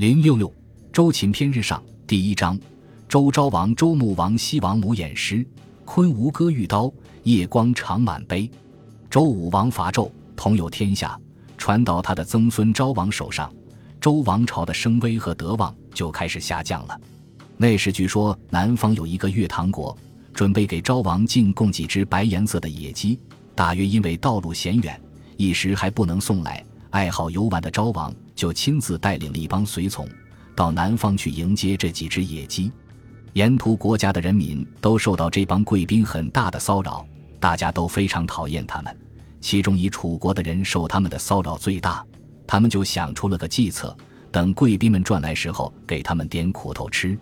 零六六周秦篇日上第一章，周昭王周穆王西王母偃师，昆吾歌玉刀，夜光长满杯。周武王伐纣，统有天下，传到他的曾孙昭王手上，周王朝的声威和德望就开始下降了。那时据说南方有一个月唐国，准备给昭王进贡几只白颜色的野鸡，大约因为道路险远，一时还不能送来。爱好游玩的昭王就亲自带领了一帮随从，到南方去迎接这几只野鸡。沿途国家的人民都受到这帮贵宾很大的骚扰，大家都非常讨厌他们。其中以楚国的人受他们的骚扰最大，他们就想出了个计策，等贵宾们转来时候，给他们点苦头吃。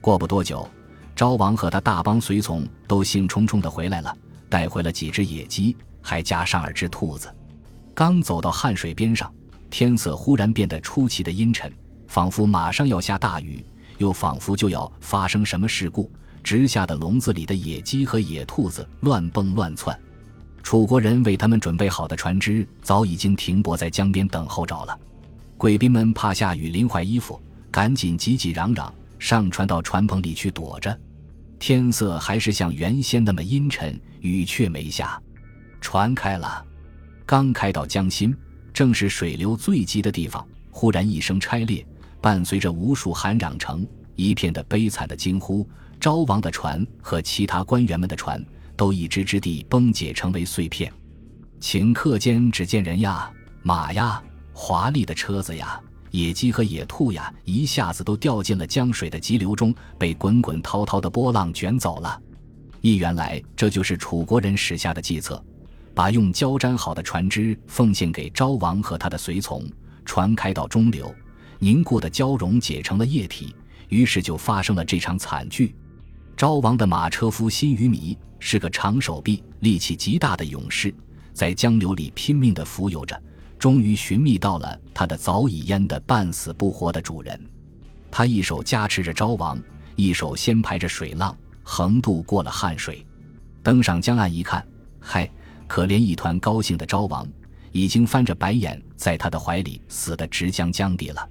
过不多久，昭王和他大帮随从都兴冲冲地回来了，带回了几只野鸡，还加上二只兔子。刚走到汉水边上，天色忽然变得出奇的阴沉，仿佛马上要下大雨，又仿佛就要发生什么事故。直吓得笼子里的野鸡和野兔子乱蹦乱窜。楚国人为他们准备好的船只早已经停泊在江边等候着了。贵宾们怕下雨淋坏衣服，赶紧挤挤嚷嚷上船到船棚里去躲着。天色还是像原先那么阴沉，雨却没下。船开了。刚开到江心，正是水流最急的地方，忽然一声拆裂，伴随着无数喊嚷声，一片的悲惨的惊呼。昭王的船和其他官员们的船都一只只地崩解，成为碎片。顷刻间，只见人呀、马呀、华丽的车子呀、野鸡和野兔呀，一下子都掉进了江水的急流中，被滚滚滔滔的波浪卷走了。一原来，这就是楚国人使下的计策。把用胶粘好的船只奉献给昭王和他的随从，船开到中流，凝固的胶溶解成了液体，于是就发生了这场惨剧。昭王的马车夫辛于弥是个长手臂、力气极大的勇士，在江流里拼命地浮游着，终于寻觅到了他的早已淹得半死不活的主人。他一手加持着昭王，一手掀排着水浪，横渡过了汉水，登上江岸一看，嗨！可怜一团高兴的昭王，已经翻着白眼，在他的怀里死得直将江底了。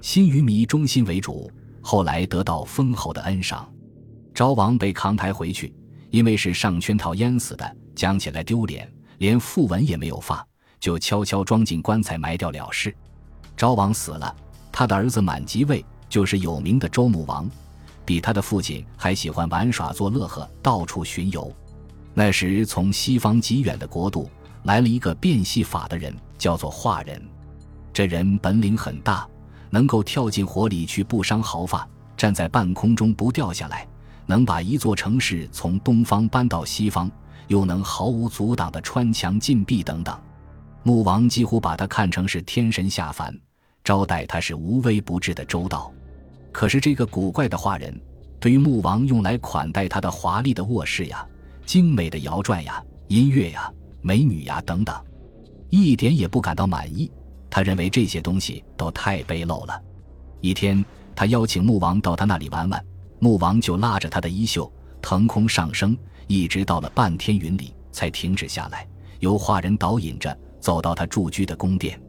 新于弥忠心为主，后来得到封侯的恩赏。昭王被扛抬回去，因为是上圈套淹死的，讲起来丢脸，连讣文也没有发，就悄悄装进棺材埋掉了事。昭王死了，他的儿子满即位，就是有名的周穆王，比他的父亲还喜欢玩耍作乐呵，到处巡游。那时，从西方极远的国度来了一个变戏法的人，叫做华人。这人本领很大，能够跳进火里去不伤毫发，站在半空中不掉下来，能把一座城市从东方搬到西方，又能毫无阻挡的穿墙进壁等等。穆王几乎把他看成是天神下凡，招待他是无微不至的周到。可是这个古怪的华人，对于穆王用来款待他的华丽的卧室呀。精美的摇转呀，音乐呀，美女呀，等等，一点也不感到满意。他认为这些东西都太卑陋了。一天，他邀请穆王到他那里玩玩，穆王就拉着他的衣袖腾空上升，一直到了半天云里才停止下来，由画人导引着走到他住居的宫殿。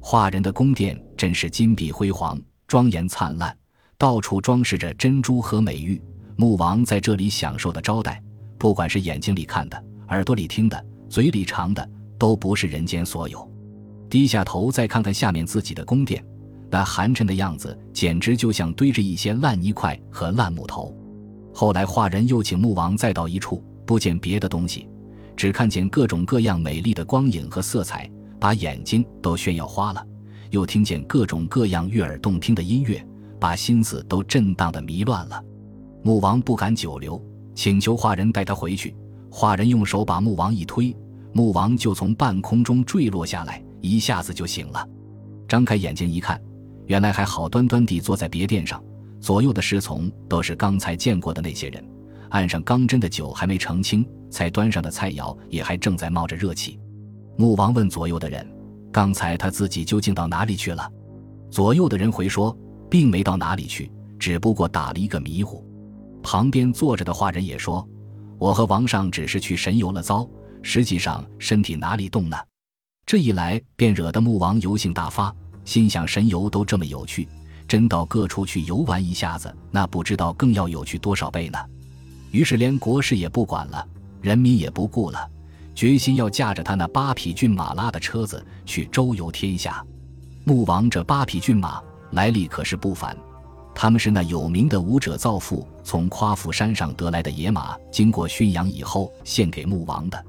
画人的宫殿真是金碧辉煌、庄严灿烂，到处装饰着珍珠和美玉。穆王在这里享受的招待。不管是眼睛里看的、耳朵里听的、嘴里尝的，都不是人间所有。低下头再看看下面自己的宫殿，那寒碜的样子，简直就像堆着一些烂泥块和烂木头。后来画人又请穆王再到一处，不见别的东西，只看见各种各样美丽的光影和色彩，把眼睛都炫耀花了；又听见各种各样悦耳动听的音乐，把心思都震荡的迷乱了。穆王不敢久留。请求画人带他回去。画人用手把木王一推，木王就从半空中坠落下来，一下子就醒了。张开眼睛一看，原来还好端端地坐在别殿上，左右的侍从都是刚才见过的那些人。案上刚斟的酒还没澄清，才端上的菜肴也还正在冒着热气。穆王问左右的人：“刚才他自己究竟到哪里去了？”左右的人回说：“并没到哪里去，只不过打了一个迷糊。”旁边坐着的画人也说：“我和王上只是去神游了遭，实际上身体哪里动呢？”这一来便惹得穆王油性大发，心想：神游都这么有趣，真到各处去游玩一下子，那不知道更要有趣多少倍呢。于是连国事也不管了，人民也不顾了，决心要驾着他那八匹骏马拉的车子去周游天下。穆王这八匹骏马来历可是不凡。他们是那有名的武者造父从夸父山上得来的野马，经过驯养以后献给穆王的。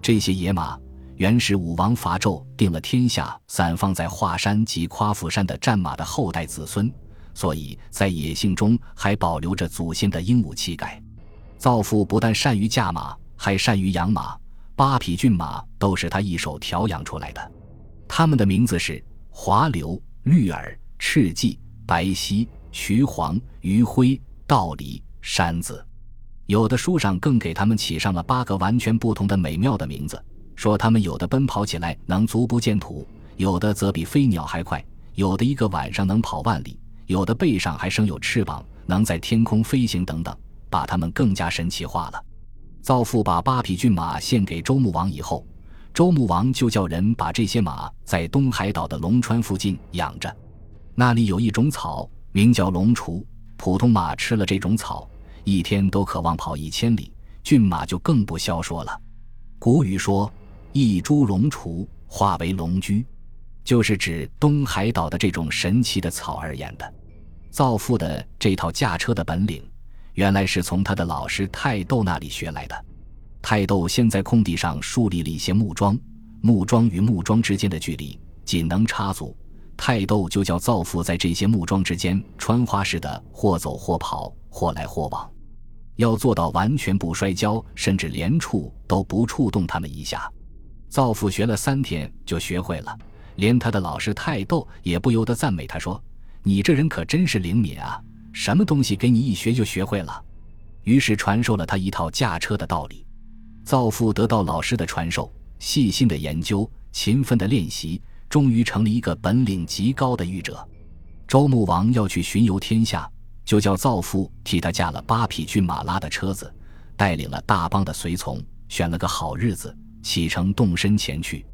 这些野马原是武王伐纣定了天下，散放在华山及夸父山的战马的后代子孙，所以在野性中还保留着祖先的英武气概。造父不但善于驾马，还善于养马，八匹骏马都是他一手调养出来的。他们的名字是华流、绿耳、赤骥、白犀。徐黄、余辉、道理、山子，有的书上更给他们起上了八个完全不同的美妙的名字，说他们有的奔跑起来能足不见土，有的则比飞鸟还快，有的一个晚上能跑万里，有的背上还生有翅膀，能在天空飞行等等，把他们更加神奇化了。造父把八匹骏马献给周穆王以后，周穆王就叫人把这些马在东海岛的龙川附近养着，那里有一种草。名叫龙雏，普通马吃了这种草，一天都渴望跑一千里，骏马就更不消说了。古语说：“一株龙雏化为龙驹”，就是指东海岛的这种神奇的草而言的。造父的这套驾车的本领，原来是从他的老师泰斗那里学来的。泰斗先在空地上树立了一些木桩，木桩与木桩之间的距离仅能插足。泰斗就叫造父在这些木桩之间穿花似的，或走或跑，或来或往，要做到完全不摔跤，甚至连触都不触动他们一下。造父学了三天就学会了，连他的老师泰斗也不由得赞美他说：“你这人可真是灵敏啊，什么东西给你一学就学会了。”于是传授了他一套驾车的道理。造父得到老师的传授，细心的研究，勤奋的练习。终于成了一个本领极高的御者。周穆王要去巡游天下，就叫造父替他驾了八匹骏马拉的车子，带领了大帮的随从，选了个好日子，启程动身前去。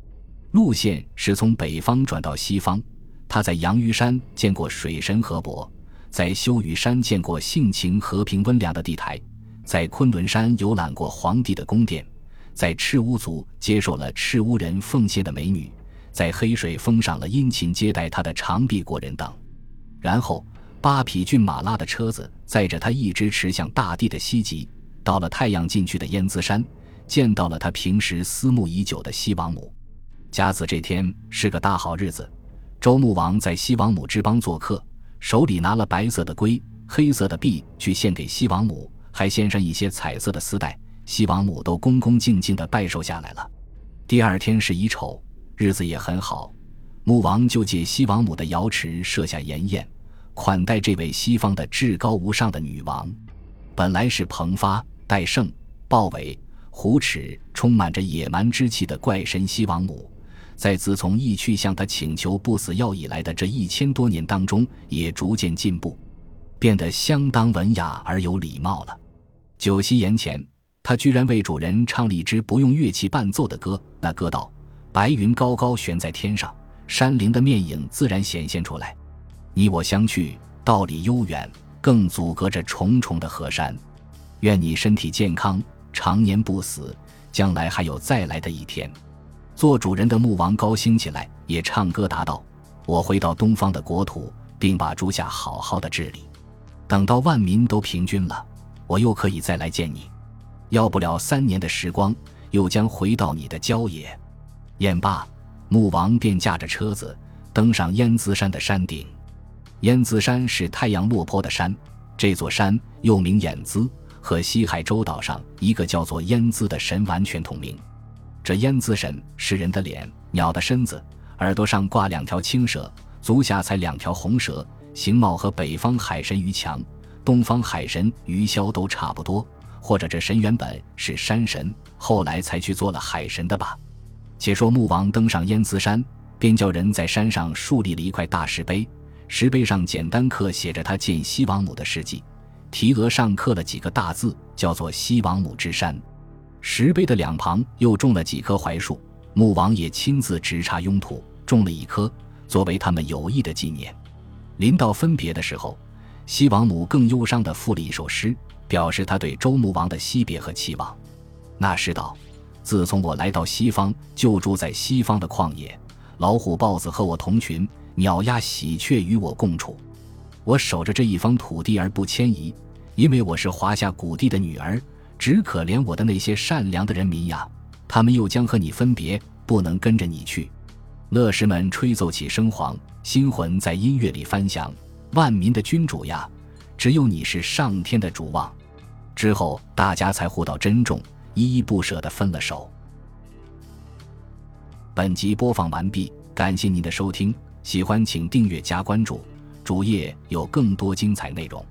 路线是从北方转到西方。他在阳虞山见过水神河伯，在修雨山见过性情和平温良的地台，在昆仑山游览过皇帝的宫殿，在赤乌族接受了赤乌人奉献的美女。在黑水封上了殷勤接待他的长臂国人等，然后八匹骏马拉的车子载着他一直驰向大地的西极，到了太阳进去的燕子山，见到了他平时思慕已久的西王母。甲子这天是个大好日子，周穆王在西王母之邦做客，手里拿了白色的龟、黑色的璧去献给西王母，还献上一些彩色的丝带，西王母都恭恭敬敬地拜受下来了。第二天是乙丑。日子也很好，穆王就借西王母的瑶池设下筵宴，款待这位西方的至高无上的女王。本来是蓬发、戴胜、豹尾、虎齿，充满着野蛮之气的怪神西王母，在自从义去向他请求不死药以来的这一千多年当中，也逐渐进步，变得相当文雅而有礼貌了。酒席宴前，他居然为主人唱了一支不用乐器伴奏的歌，那歌道。白云高高悬在天上，山林的面影自然显现出来。你我相去，道理悠远，更阻隔着重重的河山。愿你身体健康，常年不死，将来还有再来的一天。做主人的穆王高兴起来，也唱歌答道：“我回到东方的国土，并把诸夏好好的治理。等到万民都平均了，我又可以再来见你。要不了三年的时光，又将回到你的郊野。”燕罢，穆王便驾着车子登上燕姿山的山顶。燕姿山是太阳落坡的山，这座山又名燕姿，和西海州岛上一个叫做燕姿的神完全同名。这燕姿神是人的脸、鸟的身子，耳朵上挂两条青蛇，足下踩两条红蛇，形貌和北方海神于强、东方海神于霄都差不多。或者这神原本是山神，后来才去做了海神的吧。且说穆王登上燕子山，便叫人在山上树立了一块大石碑，石碑上简单刻写着他见西王母的事迹，题额上刻了几个大字，叫做“西王母之山”。石碑的两旁又种了几棵槐树，穆王也亲自直插拥土，种了一棵，作为他们友谊的纪念。临到分别的时候，西王母更忧伤地赋了一首诗，表示他对周穆王的惜别和期望。那诗道：“自从我来到西方，就住在西方的旷野，老虎、豹子和我同群，鸟鸭喜鹊与我共处。我守着这一方土地而不迁移，因为我是华夏古地的女儿。只可怜我的那些善良的人民呀，他们又将和你分别，不能跟着你去。”乐师们吹奏起笙簧，心魂在音乐里翻翔。万民的君主呀，只有你是上天的主望。之后，大家才互道珍重，依依不舍的分了手。本集播放完毕，感谢您的收听，喜欢请订阅加关注，主页有更多精彩内容。